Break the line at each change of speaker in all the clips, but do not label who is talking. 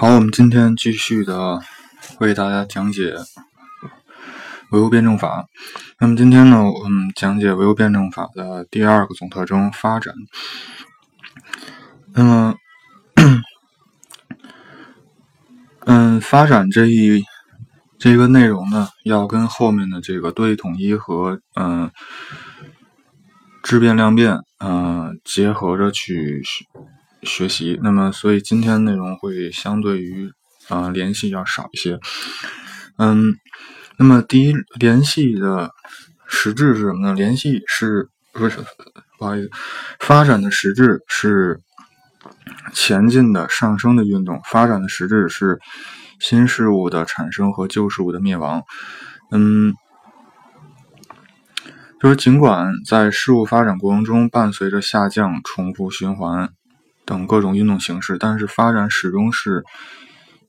好，我们今天继续的为大家讲解唯物辩证法。那么今天呢，我们讲解唯物辩证法的第二个总特征——发展。那么，嗯，发展这一这个内容呢，要跟后面的这个多义统一和嗯质变量变嗯结合着去。学习，那么所以今天内容会相对于啊联系要少一些，嗯，那么第一联系的实质是什么呢？联系是不是不好意思，发展的实质是前进的上升的运动，发展的实质是新事物的产生和旧事物的灭亡，嗯，就是尽管在事物发展过程中伴随着下降、重复循环。等各种运动形式，但是发展始终是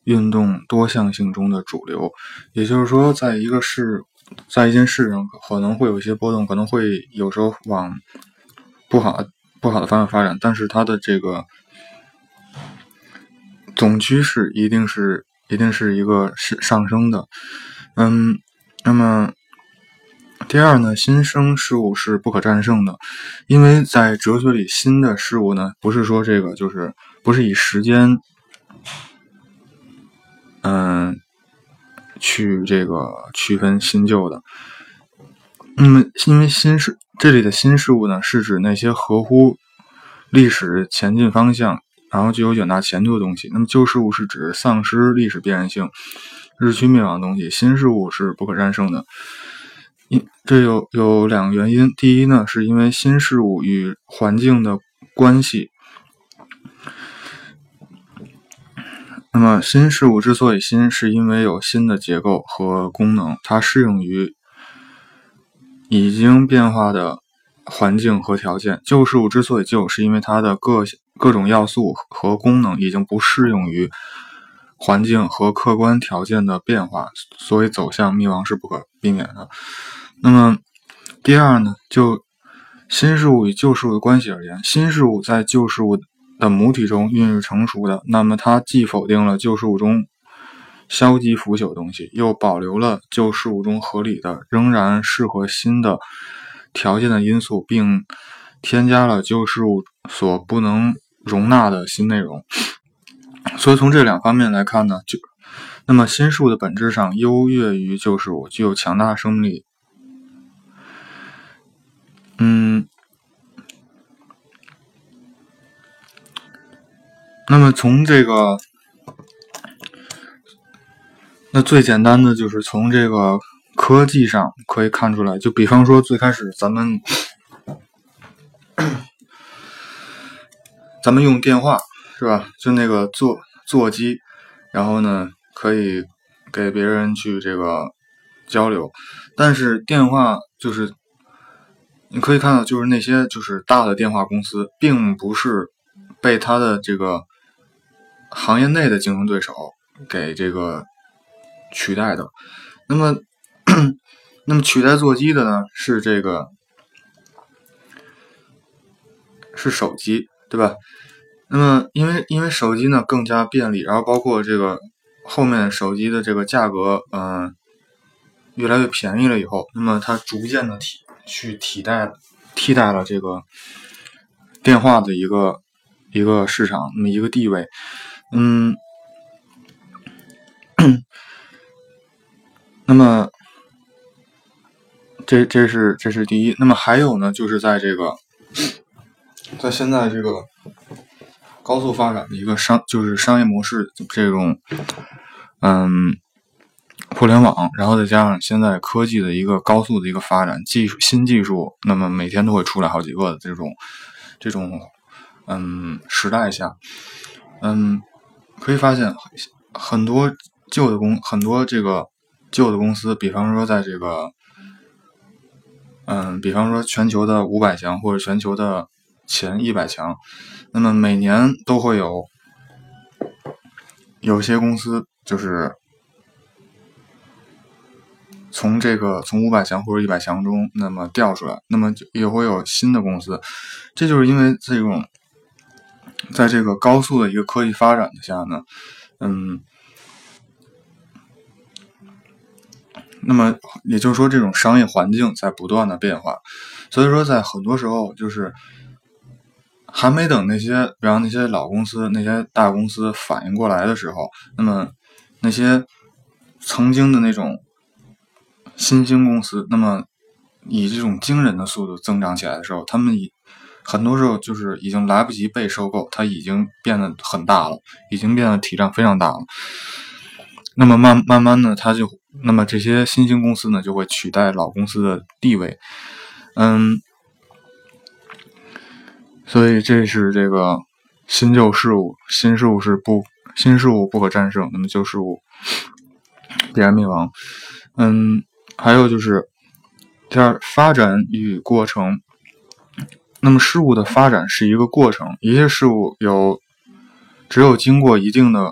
运动多项性中的主流。也就是说，在一个事，在一件事上可能会有一些波动，可能会有时候往不好不好的方向发展，但是它的这个总趋势一定是一定是一个是上升的。嗯，那么。第二呢，新生事物是不可战胜的，因为在哲学里，新的事物呢，不是说这个就是不是以时间，嗯，去这个区分新旧的。那么，因为新事这里的新事物呢，是指那些合乎历史前进方向，然后具有远大前途的东西。那么，旧事物是指丧失历史必然性、日趋灭亡的东西。新事物是不可战胜的。因这有有两个原因，第一呢，是因为新事物与环境的关系。那么新事物之所以新，是因为有新的结构和功能，它适用于已经变化的环境和条件。旧事物之所以旧，是因为它的各各种要素和功能已经不适用于环境和客观条件的变化，所以走向灭亡是不可避免的。那么，第二呢，就新事物与旧事物的关系而言，新事物在旧事物的母体中孕育成熟的，那么它既否定了旧事物中消极腐朽的东西，又保留了旧事物中合理的、仍然适合新的条件的因素，并添加了旧事物所不能容纳的新内容。所以从这两方面来看呢，就那么新事物的本质上优越于旧事物，具有强大生命力。嗯，那么从这个，那最简单的就是从这个科技上可以看出来，就比方说最开始咱们，咱们用电话是吧？就那个座座机，然后呢可以给别人去这个交流，但是电话就是。你可以看到，就是那些就是大的电话公司，并不是被它的这个行业内的竞争对手给这个取代的。那么，那么取代座机的呢，是这个是手机，对吧？那么，因为因为手机呢更加便利，然后包括这个后面手机的这个价格，嗯，越来越便宜了以后，那么它逐渐的提。去替代替代了这个电话的一个一个市场，那么一个地位，嗯，那么这这是这是第一，那么还有呢，就是在这个在现在这个高速发展的一个商就是商业模式这种，嗯。互联网，然后再加上现在科技的一个高速的一个发展，技术新技术，那么每天都会出来好几个的这种这种嗯时代下，嗯，可以发现很多旧的公很多这个旧的公司，比方说在这个嗯，比方说全球的五百强或者全球的前一百强，那么每年都会有有些公司就是。从这个从五百强或者一百强中，那么调出来，那么也会有新的公司。这就是因为这种，在这个高速的一个科技发展下呢，嗯，那么也就是说，这种商业环境在不断的变化，所以说在很多时候就是还没等那些，比方那些老公司、那些大公司反应过来的时候，那么那些曾经的那种新兴公司，那么以这种惊人的速度增长起来的时候，他们以很多时候就是已经来不及被收购，它已经变得很大了，已经变得体量非常大了。那么慢慢慢的，它就那么这些新兴公司呢就会取代老公司的地位，嗯，所以这是这个新旧事物，新事物是不新事物不可战胜，那么旧事物必然灭亡。嗯，还有就是第二发展与过程。那么事物的发展是一个过程，一切事物有只有经过一定的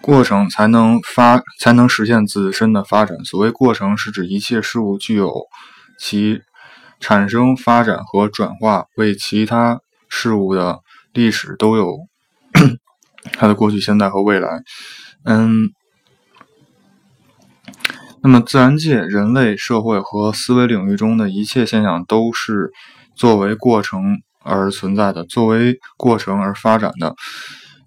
过程，才能发才能实现自身的发展。所谓过程，是指一切事物具有其产生、发展和转化，为其他事物的历史都有 它的过去、现在和未来。嗯。那么，自然界、人类社会和思维领域中的一切现象都是作为过程而存在的，作为过程而发展的。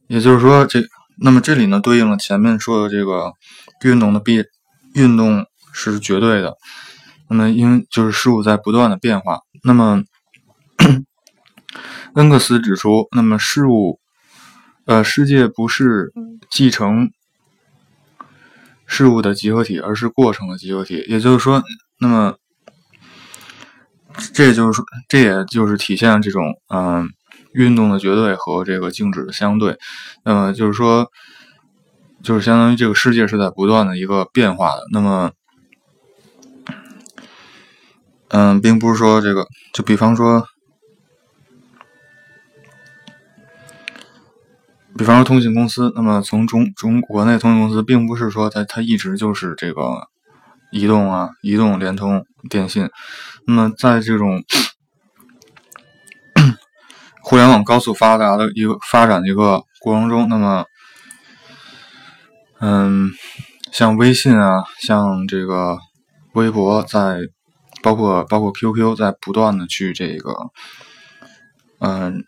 也就是说，这那么这里呢，对应了前面说的这个运动的必运动是绝对的。那么，因就是事物在不断的变化。那么，恩格斯指出，那么事物，呃，世界不是继承。事物的集合体，而是过程的集合体。也就是说，那么，这就是说，这也就是体现这种嗯，运动的绝对和这个静止的相对。那么就是说，就是相当于这个世界是在不断的一个变化的。那么，嗯，并不是说这个，就比方说。比方说通信公司，那么从中中国内通信公司，并不是说它它一直就是这个移动啊、移动、联通、电信。那么在这种 互联网高速发达的一个发展的一个过程中，那么嗯，像微信啊，像这个微博，在包括包括 QQ，在不断的去这个嗯。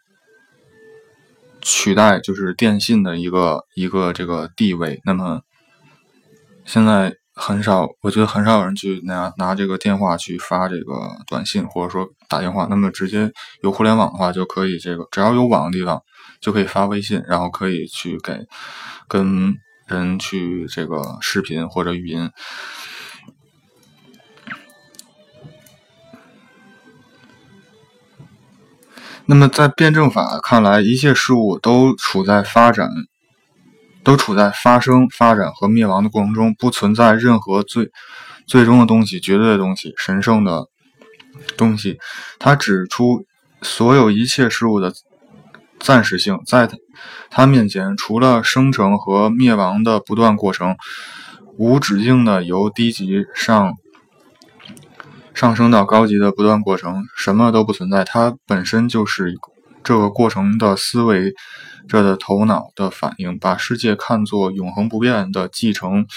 取代就是电信的一个一个这个地位。那么现在很少，我觉得很少有人去拿拿这个电话去发这个短信，或者说打电话。那么直接有互联网的话，就可以这个只要有网的地方就可以发微信，然后可以去给跟人去这个视频或者语音。那么，在辩证法看来，一切事物都处在发展、都处在发生、发展和灭亡的过程中，不存在任何最最终的东西、绝对的东西、神圣的东西。他指出，所有一切事物的暂时性，在他面前，除了生成和灭亡的不断过程，无止境的由低级上。上升到高级的不断过程，什么都不存在，它本身就是这个过程的思维者的头脑的反应，把世界看作永恒不变的继承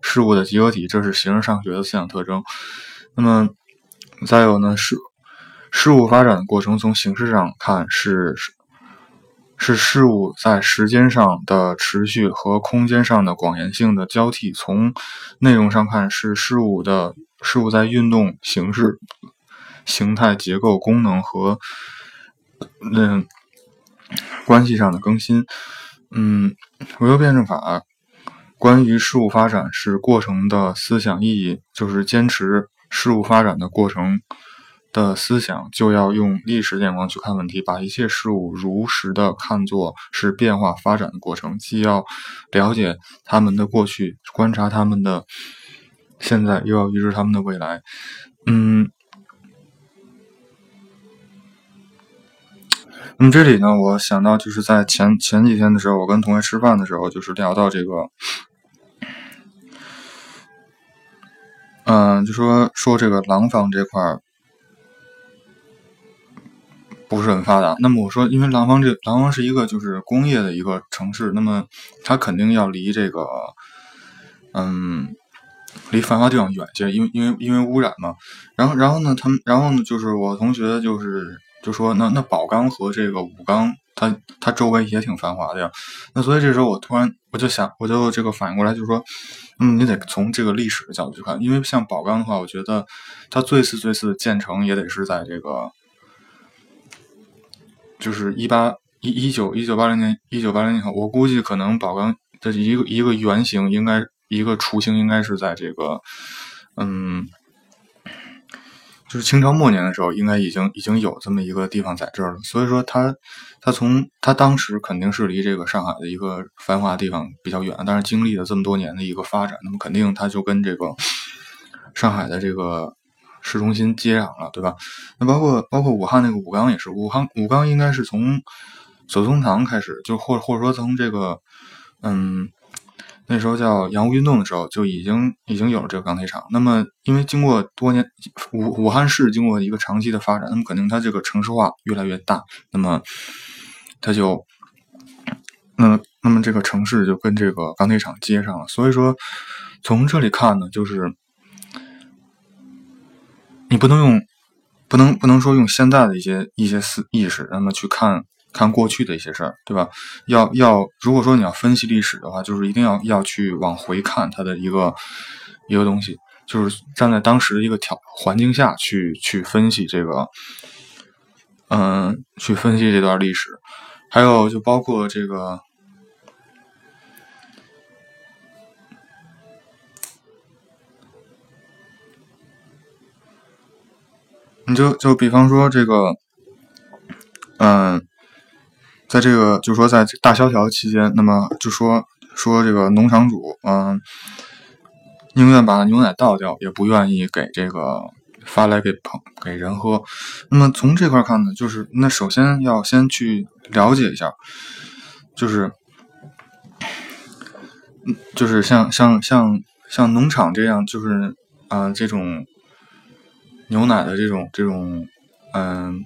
事物的集合体，这是形而上学的思想特征。那么，再有呢，事事物发展的过程，从形式上看是是事物在时间上的持续和空间上的广延性的交替；从内容上看是事物的。事物在运动形式、形态、结构、功能和嗯关系上的更新。嗯，唯物辩证法关于事物发展是过程的思想意义，就是坚持事物发展的过程的思想，就要用历史眼光去看问题，把一切事物如实的看作是变化发展的过程，既要了解他们的过去，观察他们的。现在又要预知他们的未来，嗯，那么这里呢，我想到就是在前前几天的时候，我跟同学吃饭的时候，就是聊到这个，嗯，就说说这个廊坊这块不是很发达。那么我说，因为廊坊这廊坊是一个就是工业的一个城市，那么它肯定要离这个，嗯，离繁华地方远些，因为因为因为污染嘛。然后然后呢，他们然后呢，就是我同学就是就说，那那宝钢和这个武钢，它它周围也挺繁华的呀。那所以这时候我突然我就想，我就这个反应过来，就是说，嗯，你得从这个历史的角度去看，因为像宝钢的话，我觉得它最次最次建成也得是在这个。就是一八一一九一九八零年一九八零年以后，我估计可能宝钢的一个一个原型应该一个雏形应该是在这个，嗯，就是清朝末年的时候，应该已经已经有这么一个地方在这儿了。所以说，它它从它当时肯定是离这个上海的一个繁华地方比较远，但是经历了这么多年的一个发展，那么肯定它就跟这个上海的这个。市中心接壤了，对吧？那包括包括武汉那个武钢也是，武汉武钢应该是从左宗棠开始，就或或者说从这个嗯那时候叫洋务运动的时候就已经已经有了这个钢铁厂。那么因为经过多年武武汉市经过一个长期的发展，那么肯定它这个城市化越来越大，那么它就那那么这个城市就跟这个钢铁厂接上了。所以说从这里看呢，就是。你不能用，不能不能说用现在的一些一些思意识，那么去看看过去的一些事儿，对吧？要要，如果说你要分析历史的话，就是一定要要去往回看它的一个一个东西，就是站在当时的一个条环境下去去分析这个，嗯，去分析这段历史，还有就包括这个。你就就比方说这个，嗯，在这个就说在大萧条期间，那么就说说这个农场主，嗯，宁愿把牛奶倒掉，也不愿意给这个发来给朋给人喝。那么从这块看呢，就是那首先要先去了解一下，就是，就是像像像像农场这样，就是啊这种。牛奶的这种这种，嗯，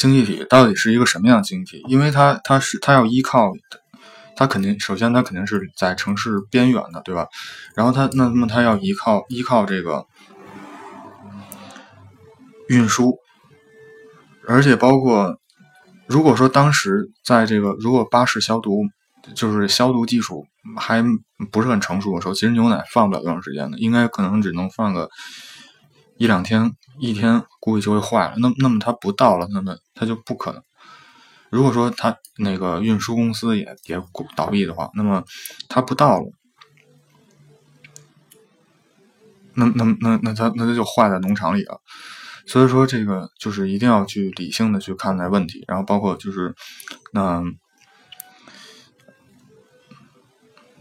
经济体到底是一个什么样的经济体？因为它它是它要依靠，它肯定首先它肯定是在城市边缘的，对吧？然后它那么它要依靠依靠这个运输，而且包括如果说当时在这个如果巴氏消毒。就是消毒技术还不是很成熟的时候，其实牛奶放不了多长时间的，应该可能只能放个一两天，一天估计就会坏了。那那么它不到了，那么它就不可能。如果说它那个运输公司也也倒闭的话，那么它不到了，那那那那它那它就坏在农场里了。所以说这个就是一定要去理性的去看待问题，然后包括就是那。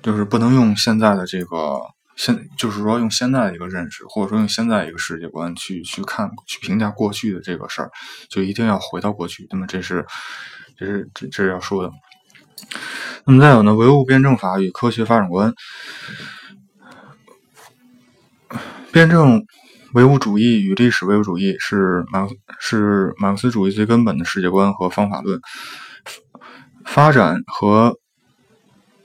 就是不能用现在的这个现，就是说用现在的一个认识，或者说用现在一个世界观去去看、去评价过去的这个事儿，就一定要回到过去。那么这是，这是这这是要说的。那么再有呢，唯物辩证法与科学发展观，辩证唯物主义与历史唯物主义是马是马克思主义最根本的世界观和方法论，发展和。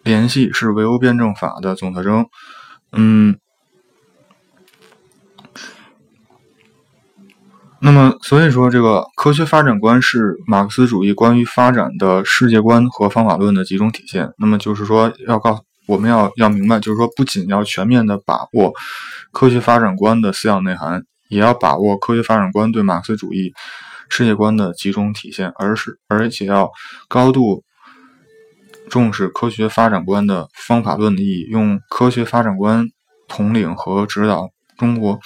联系是唯物辩证法的总特征，嗯，那么所以说，这个科学发展观是马克思主义关于发展的世界观和方法论的集中体现。那么就是说，要告我们要要明白，就是说，不仅要全面的把握科学发展观的思想内涵，也要把握科学发展观对马克思主义世界观的集中体现，而是而且要高度。重视科学发展观的方法论的意义，用科学发展观统领和指导中国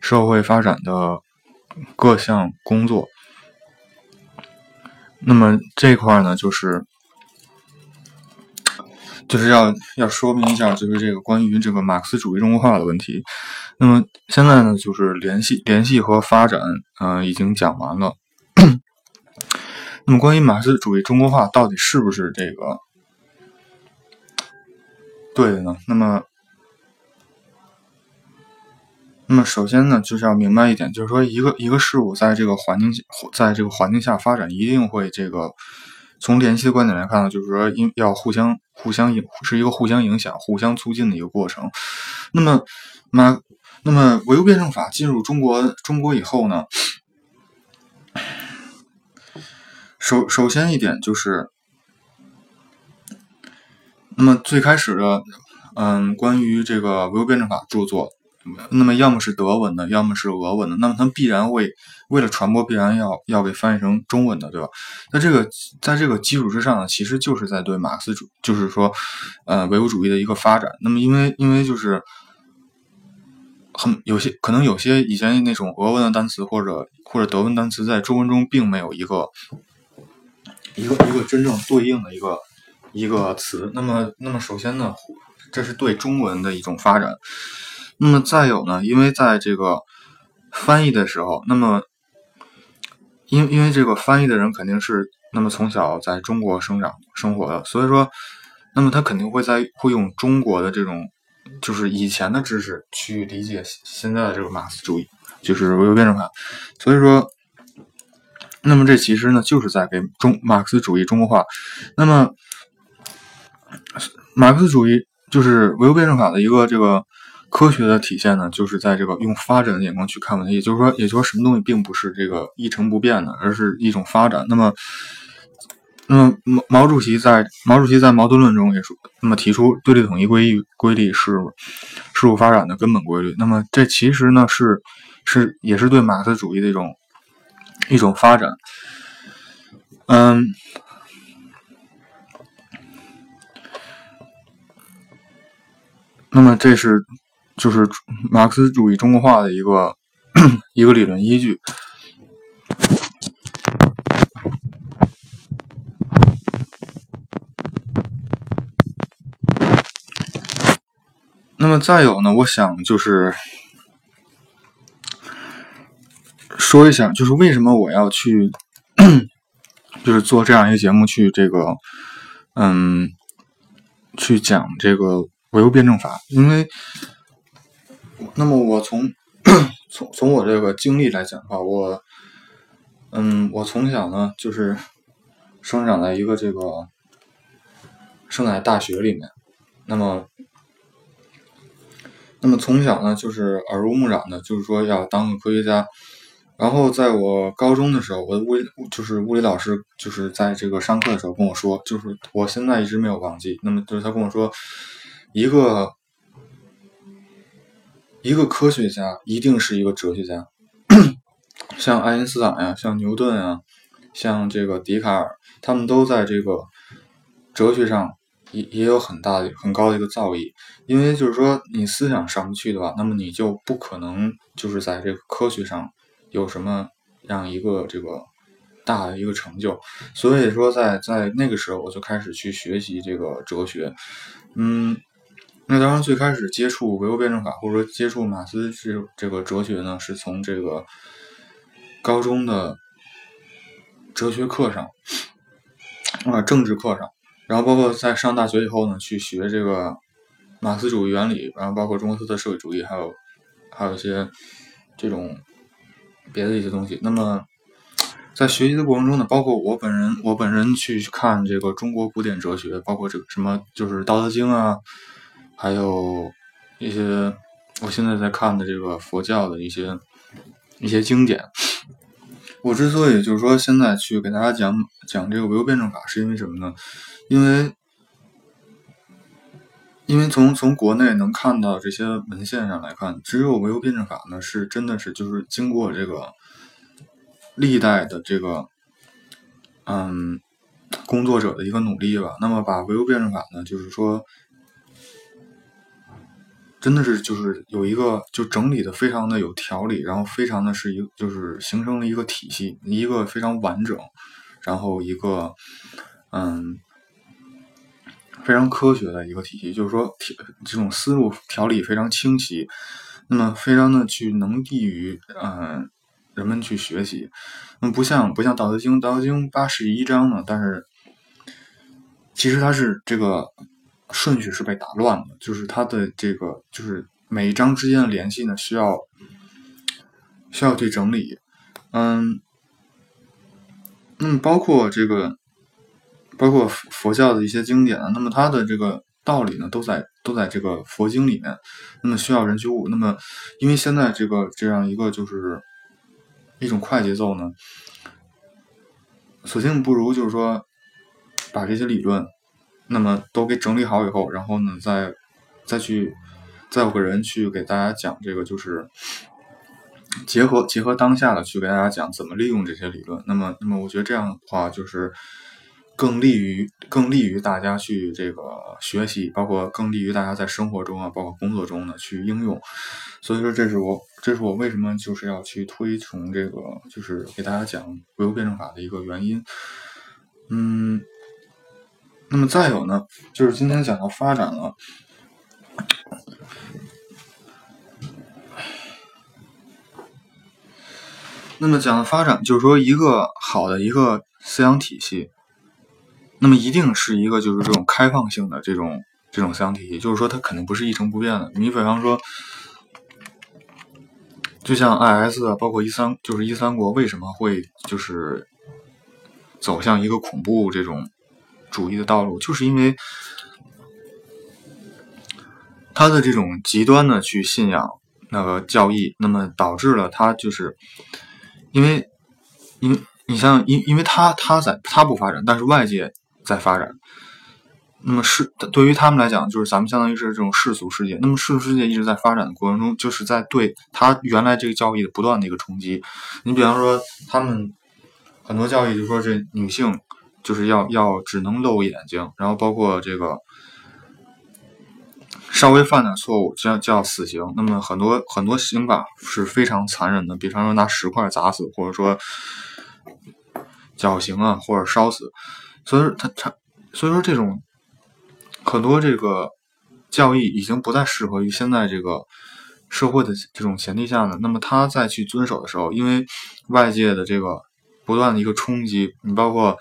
社会发展的各项工作。那么这块呢，就是就是要要说明一下，就是这个关于这个马克思主义中国化的问题。那么现在呢，就是联系联系和发展，嗯，已经讲完了。那么，关于马克思主义中国化到底是不是这个对的呢？那么，那么首先呢，就是要明白一点，就是说一个一个事物在这个环境在这个环境下发展，一定会这个从联系的观点来看呢，就是说因要互相互相影是一个互相影响、互相促进的一个过程。那么马那么唯物辩证法进入中国中国以后呢，首首先一点就是，那么最开始的嗯关于这个唯物辩证法著作。那么要么是德文的，要么是俄文的，那么它必然会为了传播，必然要要给翻译成中文的，对吧？那这个在这个基础之上呢，其实就是在对马克思主，就是说，呃，唯物主义的一个发展。那么因为因为就是很有些可能有些以前那种俄文的单词或者或者德文单词在中文中并没有一个一个一个真正对应的一个一个词。那么那么首先呢，这是对中文的一种发展。那么再有呢，因为在这个翻译的时候，那么因因为这个翻译的人肯定是那么从小在中国生长生活的，所以说，那么他肯定会在会用中国的这种就是以前的知识去理解现在的这个马克思主义，就是唯物辩证法。所以说，那么这其实呢就是在给中马克思主义中国化。那么马克思主义就是唯物辩证法的一个这个。科学的体现呢，就是在这个用发展的眼光去看问题，也就是说，也就是说，什么东西并不是这个一成不变的，而是一种发展。那么，那么毛毛主席在毛主席在矛盾论中也说，那么提出对立统一规律规律是事物发展的根本规律。那么这其实呢是是也是对马克思主义的一种一种发展。嗯。那么这是。就是马克思主义中国化的一个一个理论依据。那么再有呢，我想就是说一下，就是为什么我要去，就是做这样一个节目，去这个，嗯，去讲这个唯物辩证法，因为。那么我从从从我这个经历来讲的话，我嗯，我从小呢就是生长在一个这个生在大学里面，那么那么从小呢就是耳濡目染的，就是说要当个科学家。然后在我高中的时候，我的物理就是物理老师就是在这个上课的时候跟我说，就是我现在一直没有忘记。那么就是他跟我说一个。一个科学家一定是一个哲学家，像爱因斯坦呀，像牛顿啊，像这个笛卡尔，他们都在这个哲学上也也有很大的、很高的一个造诣。因为就是说，你思想上不去的话，那么你就不可能就是在这个科学上有什么样一个这个大的一个成就。所以说，在在那个时候，我就开始去学习这个哲学，嗯。那当然，最开始接触唯物辩证法，或者说接触马克思这这个哲学呢，是从这个高中的哲学课上啊，政治课上，然后包括在上大学以后呢，去学这个马克思主义原理，然后包括中国特色社会主义，还有还有一些这种别的一些东西。那么在学习的过程中呢，包括我本人，我本人去看这个中国古典哲学，包括这个什么就是《道德经》啊。还有一些我现在在看的这个佛教的一些一些经典。我之所以就是说现在去给大家讲讲这个唯物辩证法，是因为什么呢？因为因为从从国内能看到这些文献上来看，只有唯物辩证法呢是真的是就是经过这个历代的这个嗯工作者的一个努力吧。那么把唯物辩证法呢，就是说。真的是就是有一个就整理的非常的有条理，然后非常的是一就是形成了一个体系，一个非常完整，然后一个嗯非常科学的一个体系，就是说这种思路条理非常清晰，那么非常的去能利于嗯人们去学习，那么不像不像《道德经》，《道德经》八十一章呢，但是其实它是这个。顺序是被打乱的，就是它的这个就是每一章之间的联系呢，需要需要去整理。嗯，那么包括这个，包括佛教的一些经典，那么它的这个道理呢，都在都在这个佛经里面。那么需要人去悟。那么因为现在这个这样一个就是一种快节奏呢，索性不如就是说把这些理论，那么都给整理好以后，然后呢，再再去。再有个人去给大家讲这个，就是结合结合当下的去给大家讲怎么利用这些理论。那么，那么我觉得这样的话就是更利于更利于大家去这个学习，包括更利于大家在生活中啊，包括工作中呢去应用。所以说，这是我这是我为什么就是要去推崇这个，就是给大家讲唯物辩证法的一个原因。嗯，那么再有呢，就是今天讲到发展了。那么讲到发展，就是说一个好的一个思想体系，那么一定是一个就是这种开放性的这种这种思想体系，就是说它肯定不是一成不变的。你比方说，就像 IS 啊，包括一三，就是一三国为什么会就是走向一个恐怖这种主义的道路，就是因为他的这种极端的去信仰那个教义，那么导致了他就是。因为，因为你像，因因为他他在他不发展，但是外界在发展。那么是对于他们来讲，就是咱们相当于是这种世俗世界。那么世俗世界一直在发展的过程中，就是在对他原来这个教义的不断的一个冲击。你比方说，他们很多教义就说这女性就是要要只能露眼睛，然后包括这个。稍微犯点错误，就要就要死刑。那么很多很多刑法是非常残忍的，比方说拿石块砸死，或者说绞刑啊，或者烧死。所以说他他，所以说这种很多这个教义已经不再适合于现在这个社会的这种前提下呢。那么他再去遵守的时候，因为外界的这个不断的一个冲击，你包括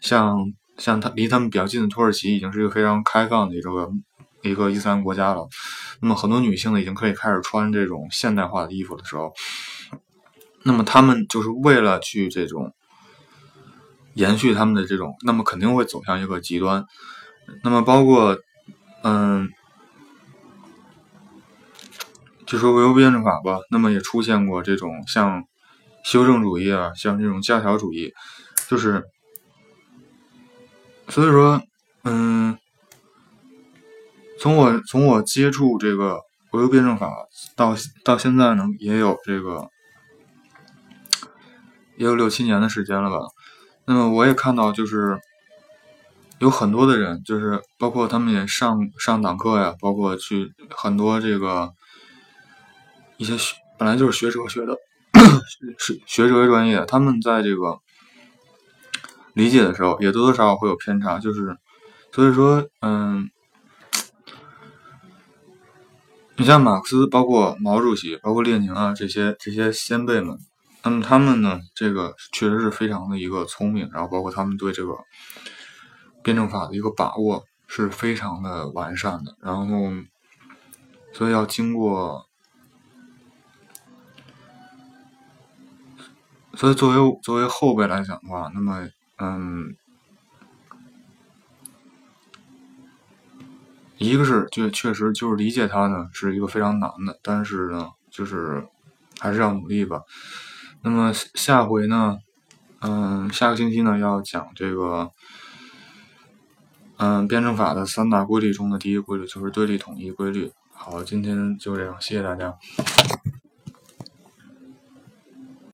像像他离他们比较近的土耳其，已经是一个非常开放的一个。一个伊斯兰国家了，那么很多女性呢已经可以开始穿这种现代化的衣服的时候，那么他们就是为了去这种延续他们的这种，那么肯定会走向一个极端。那么包括嗯，就说唯物辩证法吧，那么也出现过这种像修正主义啊，像这种教条主义，就是所以说嗯。从我从我接触这个唯物辩证法到到现在呢，也有这个也有六七年的时间了吧。那么我也看到，就是有很多的人，就是包括他们也上上党课呀，包括去很多这个一些学本来就是学哲学的，是学哲学专业，他们在这个理解的时候，也多多少少会有偏差，就是所以说，嗯。你像马克思，包括毛主席，包括列宁啊，这些这些先辈们，那么他们呢，这个确实是非常的一个聪明，然后包括他们对这个辩证法的一个把握是非常的完善的，然后所以要经过，所以作为作为后辈来讲的话，那么嗯。一个是，就确实就是理解它呢，是一个非常难的，但是呢，就是还是要努力吧。那么下回呢，嗯，下个星期呢要讲这个，嗯，辩证法的三大规律中的第一规律就是对立统一规律。好，今天就这样，谢谢大家。